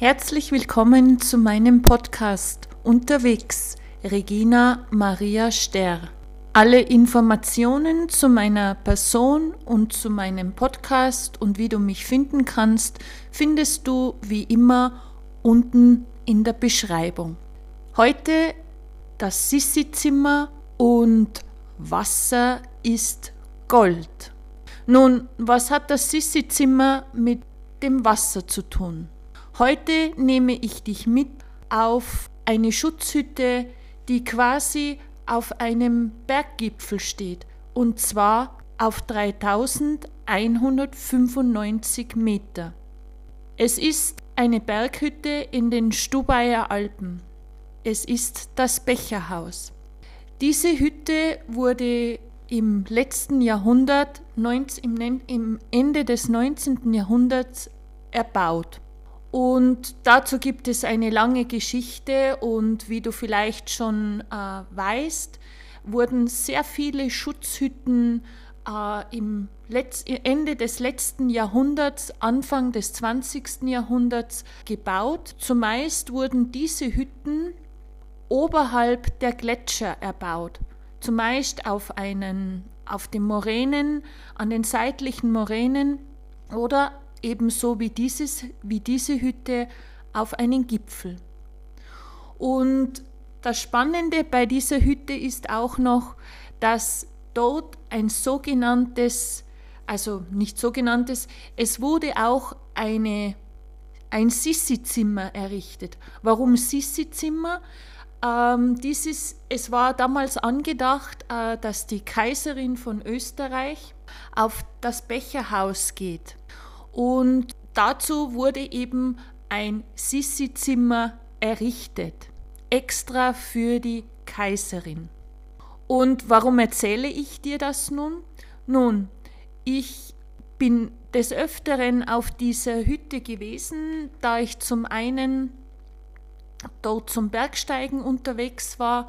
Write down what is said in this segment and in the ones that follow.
Herzlich willkommen zu meinem Podcast Unterwegs, Regina Maria Sterr. Alle Informationen zu meiner Person und zu meinem Podcast und wie du mich finden kannst, findest du wie immer unten in der Beschreibung. Heute das Sissi-Zimmer und Wasser ist Gold. Nun, was hat das Sissi-Zimmer mit dem Wasser zu tun? Heute nehme ich dich mit auf eine Schutzhütte, die quasi auf einem Berggipfel steht, und zwar auf 3195 Meter. Es ist eine Berghütte in den Stubaier Alpen. Es ist das Becherhaus. Diese Hütte wurde im letzten Jahrhundert, im Ende des 19. Jahrhunderts erbaut. Und dazu gibt es eine lange Geschichte und wie du vielleicht schon äh, weißt, wurden sehr viele Schutzhütten äh, im Letz Ende des letzten Jahrhunderts, Anfang des 20. Jahrhunderts gebaut. Zumeist wurden diese Hütten oberhalb der Gletscher erbaut, zumeist auf, einen, auf den Moränen, an den seitlichen Moränen oder ebenso wie, dieses, wie diese Hütte auf einen Gipfel. Und das Spannende bei dieser Hütte ist auch noch, dass dort ein sogenanntes, also nicht sogenanntes, es wurde auch eine, ein Sissi-Zimmer errichtet. Warum Sissi-Zimmer? Ähm, dieses, es war damals angedacht, äh, dass die Kaiserin von Österreich auf das Becherhaus geht. Und dazu wurde eben ein Sissi-Zimmer errichtet, extra für die Kaiserin. Und warum erzähle ich dir das nun? Nun, ich bin des Öfteren auf dieser Hütte gewesen, da ich zum einen dort zum Bergsteigen unterwegs war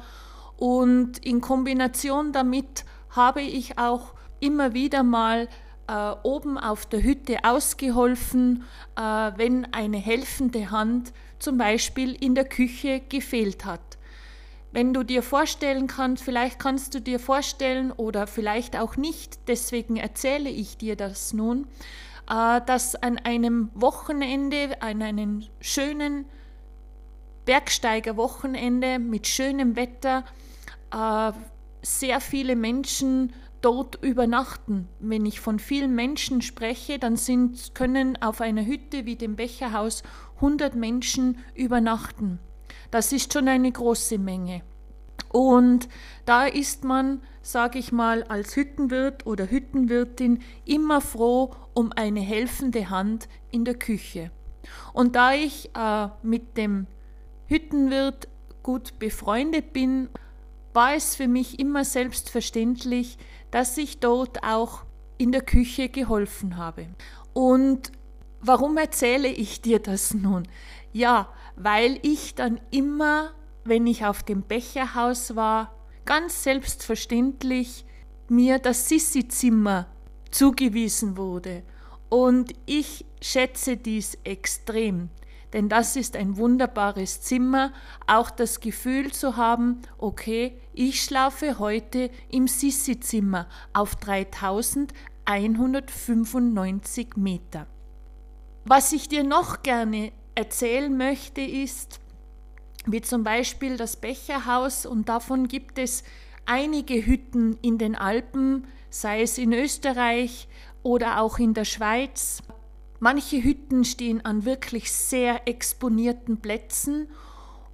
und in Kombination damit habe ich auch immer wieder mal äh, oben auf der Hütte ausgeholfen, äh, wenn eine helfende Hand zum Beispiel in der Küche gefehlt hat. Wenn du dir vorstellen kannst, vielleicht kannst du dir vorstellen oder vielleicht auch nicht, deswegen erzähle ich dir das nun, äh, dass an einem Wochenende, an einem schönen Bergsteigerwochenende mit schönem Wetter, äh, sehr viele Menschen dort übernachten. Wenn ich von vielen Menschen spreche, dann sind, können auf einer Hütte wie dem Becherhaus 100 Menschen übernachten. Das ist schon eine große Menge. Und da ist man, sage ich mal, als Hüttenwirt oder Hüttenwirtin immer froh um eine helfende Hand in der Küche. Und da ich äh, mit dem Hüttenwirt gut befreundet bin, war es für mich immer selbstverständlich, dass ich dort auch in der Küche geholfen habe. Und warum erzähle ich dir das nun? Ja, weil ich dann immer, wenn ich auf dem Becherhaus war, ganz selbstverständlich mir das Sissi-Zimmer zugewiesen wurde. Und ich schätze dies extrem denn das ist ein wunderbares Zimmer, auch das Gefühl zu haben, okay, ich schlafe heute im Sissi-Zimmer auf 3195 Meter. Was ich dir noch gerne erzählen möchte, ist, wie zum Beispiel das Becherhaus, und davon gibt es einige Hütten in den Alpen, sei es in Österreich oder auch in der Schweiz. Manche Hütten stehen an wirklich sehr exponierten Plätzen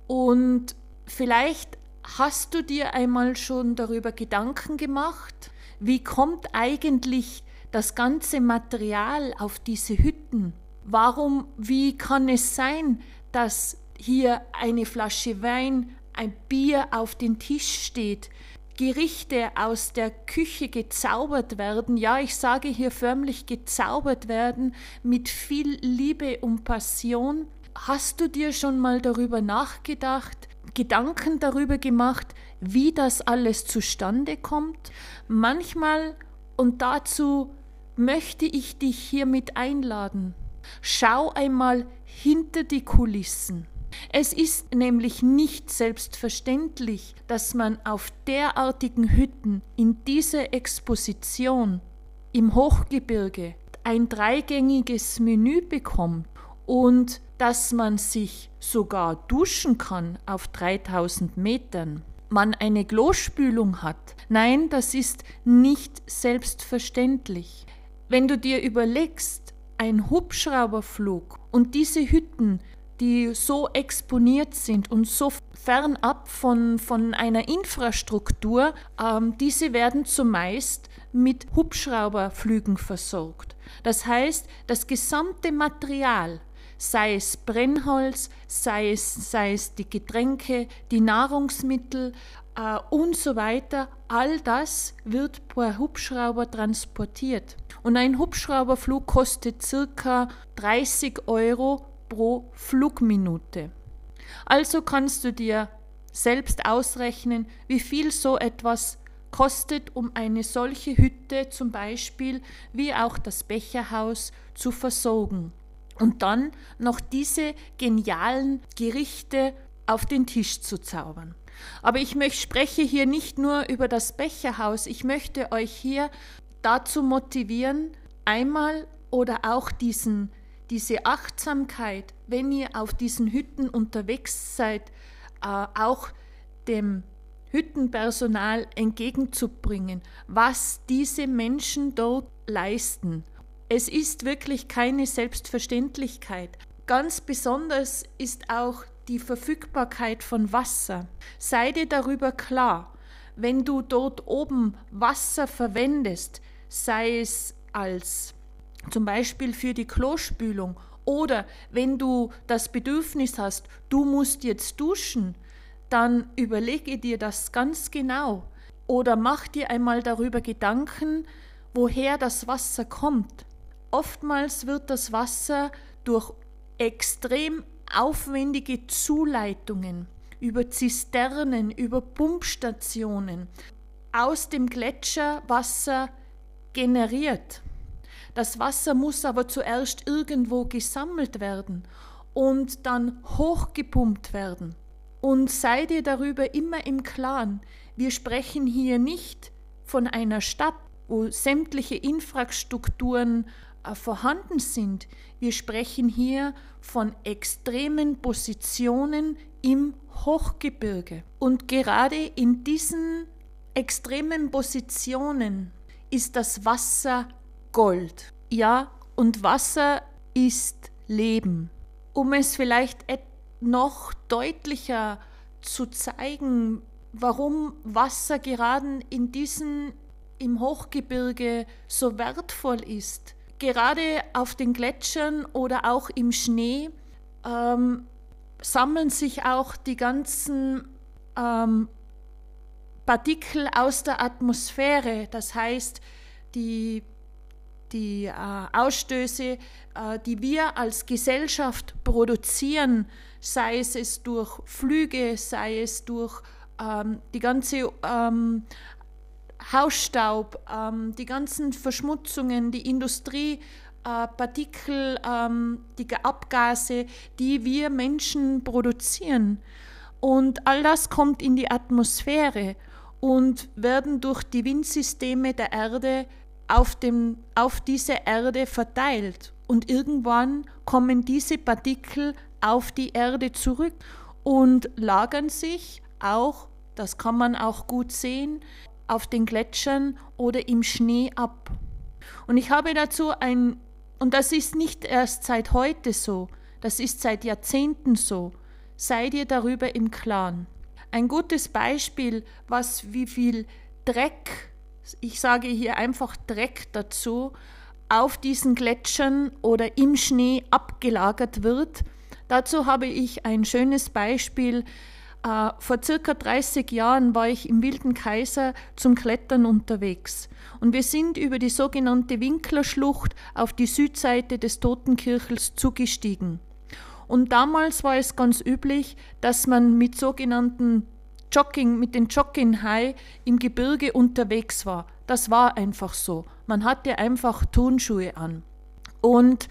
und vielleicht hast du dir einmal schon darüber Gedanken gemacht, wie kommt eigentlich das ganze Material auf diese Hütten? Warum, wie kann es sein, dass hier eine Flasche Wein, ein Bier auf den Tisch steht, Gerichte aus der Küche gezaubert werden, ja, ich sage hier förmlich gezaubert werden, mit viel Liebe und Passion. Hast du dir schon mal darüber nachgedacht, Gedanken darüber gemacht, wie das alles zustande kommt? Manchmal, und dazu möchte ich dich hiermit einladen, Schau einmal hinter die Kulissen. Es ist nämlich nicht selbstverständlich, dass man auf derartigen Hütten in dieser Exposition im Hochgebirge ein dreigängiges Menü bekommt und dass man sich sogar duschen kann auf 3000 Metern, man eine Klospülung hat. Nein, das ist nicht selbstverständlich. Wenn du dir überlegst, ein Hubschrauberflug und diese Hütten, die so exponiert sind und so fernab von, von einer Infrastruktur, ähm, diese werden zumeist mit Hubschrauberflügen versorgt. Das heißt, das gesamte Material, sei es Brennholz, sei es, sei es die Getränke, die Nahrungsmittel äh, und so weiter, all das wird per Hubschrauber transportiert. Und ein Hubschrauberflug kostet circa 30 Euro pro Flugminute. Also kannst du dir selbst ausrechnen, wie viel so etwas kostet, um eine solche Hütte zum Beispiel wie auch das Becherhaus zu versorgen und dann noch diese genialen Gerichte auf den Tisch zu zaubern. Aber ich möchte, spreche hier nicht nur über das Becherhaus, ich möchte euch hier dazu motivieren, einmal oder auch diesen, diese Achtsamkeit, wenn ihr auf diesen Hütten unterwegs seid, äh, auch dem Hüttenpersonal entgegenzubringen, was diese Menschen dort leisten es ist wirklich keine Selbstverständlichkeit. Ganz besonders ist auch die Verfügbarkeit von Wasser. Sei dir darüber klar, wenn du dort oben Wasser verwendest, sei es als zum Beispiel für die Klospülung oder wenn du das Bedürfnis hast, du musst jetzt duschen, dann überlege dir das ganz genau oder mach dir einmal darüber Gedanken, woher das Wasser kommt. Oftmals wird das Wasser durch extrem aufwendige Zuleitungen über Zisternen, über Pumpstationen aus dem Gletscherwasser generiert. Das Wasser muss aber zuerst irgendwo gesammelt werden und dann hochgepumpt werden. Und sei dir darüber immer im Klaren, wir sprechen hier nicht von einer Stadt, wo sämtliche Infrastrukturen äh, vorhanden sind. Wir sprechen hier von extremen Positionen im Hochgebirge. Und gerade in diesen extremen Positionen ist das Wasser Gold. Ja, und Wasser ist Leben. Um es vielleicht noch deutlicher zu zeigen, warum Wasser gerade in diesen im Hochgebirge so wertvoll ist, gerade auf den Gletschern oder auch im Schnee ähm, sammeln sich auch die ganzen ähm, Partikel aus der Atmosphäre, das heißt die, die äh, Ausstöße, äh, die wir als Gesellschaft produzieren, sei es, durch Flüge, sei es durch ähm, die ganze ähm, Hausstaub, ähm, die ganzen Verschmutzungen, die Industriepartikel, äh, ähm, die Abgase, die wir Menschen produzieren. Und all das kommt in die Atmosphäre und werden durch die Windsysteme der Erde auf, dem, auf diese Erde verteilt. Und irgendwann kommen diese Partikel auf die Erde zurück und lagern sich auch, das kann man auch gut sehen, auf den Gletschern oder im Schnee ab. Und ich habe dazu ein, und das ist nicht erst seit heute so, das ist seit Jahrzehnten so, sei dir darüber im Klaren. Ein gutes Beispiel, was wie viel Dreck, ich sage hier einfach Dreck dazu, auf diesen Gletschern oder im Schnee abgelagert wird. Dazu habe ich ein schönes Beispiel Uh, vor circa 30 Jahren war ich im Wilden Kaiser zum Klettern unterwegs und wir sind über die sogenannte Winklerschlucht auf die Südseite des Totenkirchels zugestiegen. Und damals war es ganz üblich, dass man mit sogenannten Jogging, mit den Jogging High im Gebirge unterwegs war. Das war einfach so. Man hatte einfach Turnschuhe an. Und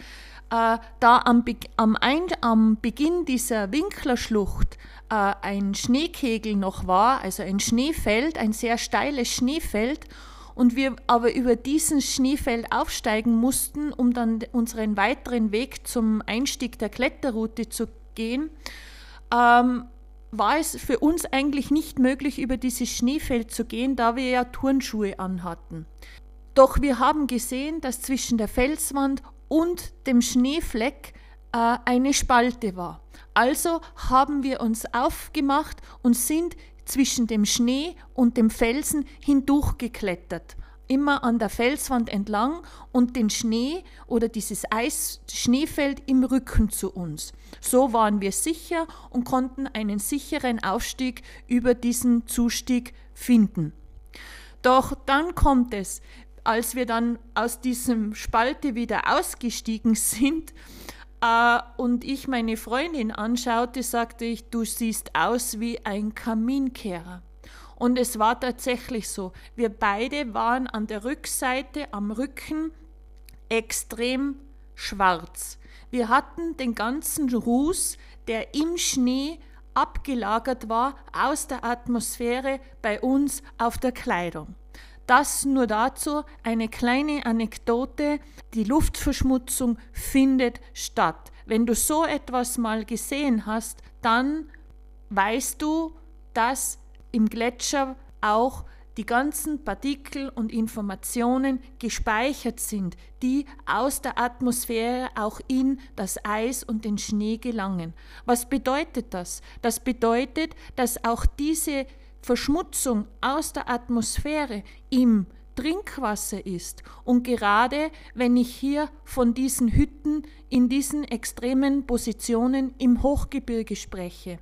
äh, da am, Be am, am Beginn dieser Winklerschlucht äh, ein Schneekegel noch war, also ein Schneefeld, ein sehr steiles Schneefeld, und wir aber über diesen Schneefeld aufsteigen mussten, um dann unseren weiteren Weg zum Einstieg der Kletterroute zu gehen, ähm, war es für uns eigentlich nicht möglich, über dieses Schneefeld zu gehen, da wir ja Turnschuhe anhatten. Doch wir haben gesehen, dass zwischen der Felswand und dem Schneefleck äh, eine Spalte war. Also haben wir uns aufgemacht und sind zwischen dem Schnee und dem Felsen hindurchgeklettert, immer an der Felswand entlang und den Schnee oder dieses Eis Schneefeld im Rücken zu uns. So waren wir sicher und konnten einen sicheren Aufstieg über diesen Zustieg finden. Doch dann kommt es, als wir dann aus diesem Spalte wieder ausgestiegen sind, äh, und ich meine Freundin anschaute, sagte ich, du siehst aus wie ein Kaminkehrer. Und es war tatsächlich so. Wir beide waren an der Rückseite, am Rücken, extrem schwarz. Wir hatten den ganzen Ruß, der im Schnee abgelagert war, aus der Atmosphäre bei uns auf der Kleidung. Das nur dazu eine kleine Anekdote. Die Luftverschmutzung findet statt. Wenn du so etwas mal gesehen hast, dann weißt du, dass im Gletscher auch die ganzen Partikel und Informationen gespeichert sind, die aus der Atmosphäre auch in das Eis und den Schnee gelangen. Was bedeutet das? Das bedeutet, dass auch diese Verschmutzung aus der Atmosphäre im Trinkwasser ist. Und gerade wenn ich hier von diesen Hütten in diesen extremen Positionen im Hochgebirge spreche.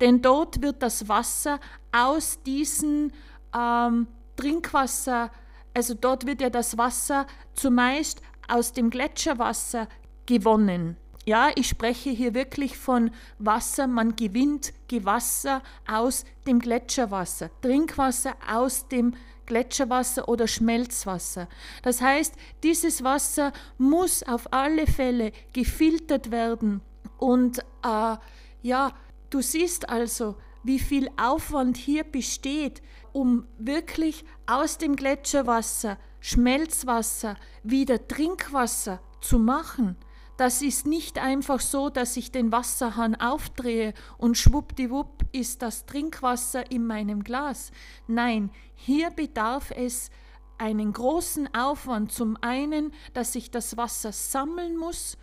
Denn dort wird das Wasser aus diesen ähm, Trinkwasser, also dort wird ja das Wasser zumeist aus dem Gletscherwasser gewonnen. Ja, ich spreche hier wirklich von Wasser. Man gewinnt Gewasser aus dem Gletscherwasser, Trinkwasser aus dem Gletscherwasser oder Schmelzwasser. Das heißt, dieses Wasser muss auf alle Fälle gefiltert werden. Und äh, ja, du siehst also, wie viel Aufwand hier besteht, um wirklich aus dem Gletscherwasser, Schmelzwasser wieder Trinkwasser zu machen. Das ist nicht einfach so, dass ich den Wasserhahn aufdrehe und schwuppdiwupp ist das Trinkwasser in meinem Glas. Nein, hier bedarf es einen großen Aufwand. Zum einen, dass ich das Wasser sammeln muss,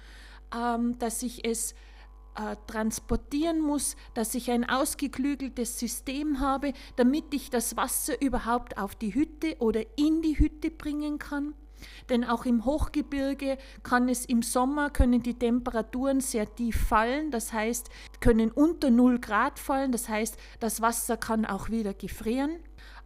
ähm, dass ich es äh, transportieren muss, dass ich ein ausgeklügeltes System habe, damit ich das Wasser überhaupt auf die Hütte oder in die Hütte bringen kann. Denn auch im Hochgebirge kann es im Sommer, können die Temperaturen sehr tief fallen, das heißt, können unter 0 Grad fallen, das heißt, das Wasser kann auch wieder gefrieren.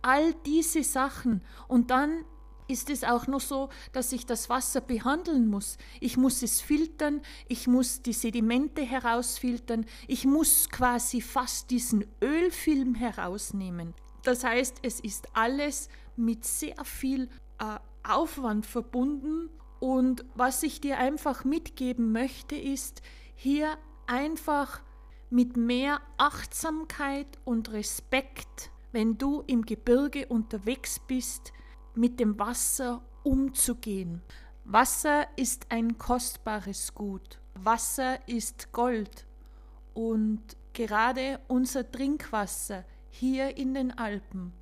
All diese Sachen und dann ist es auch noch so, dass ich das Wasser behandeln muss. Ich muss es filtern, ich muss die Sedimente herausfiltern, ich muss quasi fast diesen Ölfilm herausnehmen. Das heißt, es ist alles mit sehr viel äh, Aufwand verbunden. Und was ich dir einfach mitgeben möchte, ist hier einfach mit mehr Achtsamkeit und Respekt, wenn du im Gebirge unterwegs bist, mit dem Wasser umzugehen. Wasser ist ein kostbares Gut. Wasser ist Gold. Und gerade unser Trinkwasser hier in den Alpen.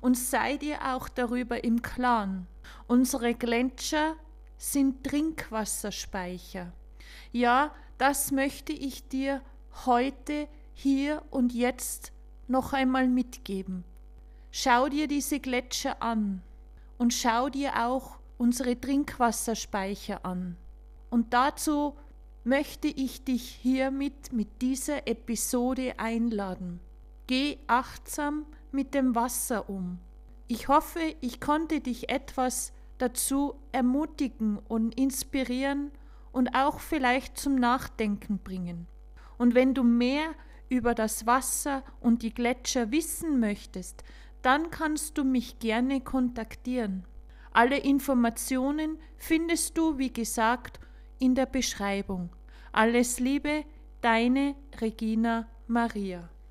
Und sei dir auch darüber im Klaren, Unsere Gletscher sind Trinkwasserspeicher. Ja, das möchte ich dir heute, hier und jetzt noch einmal mitgeben. Schau dir diese Gletscher an und schau dir auch unsere Trinkwasserspeicher an. Und dazu möchte ich dich hiermit mit dieser Episode einladen. Geh achtsam mit dem Wasser um. Ich hoffe, ich konnte dich etwas dazu ermutigen und inspirieren und auch vielleicht zum Nachdenken bringen. Und wenn du mehr über das Wasser und die Gletscher wissen möchtest, dann kannst du mich gerne kontaktieren. Alle Informationen findest du, wie gesagt, in der Beschreibung. Alles Liebe, deine Regina Maria.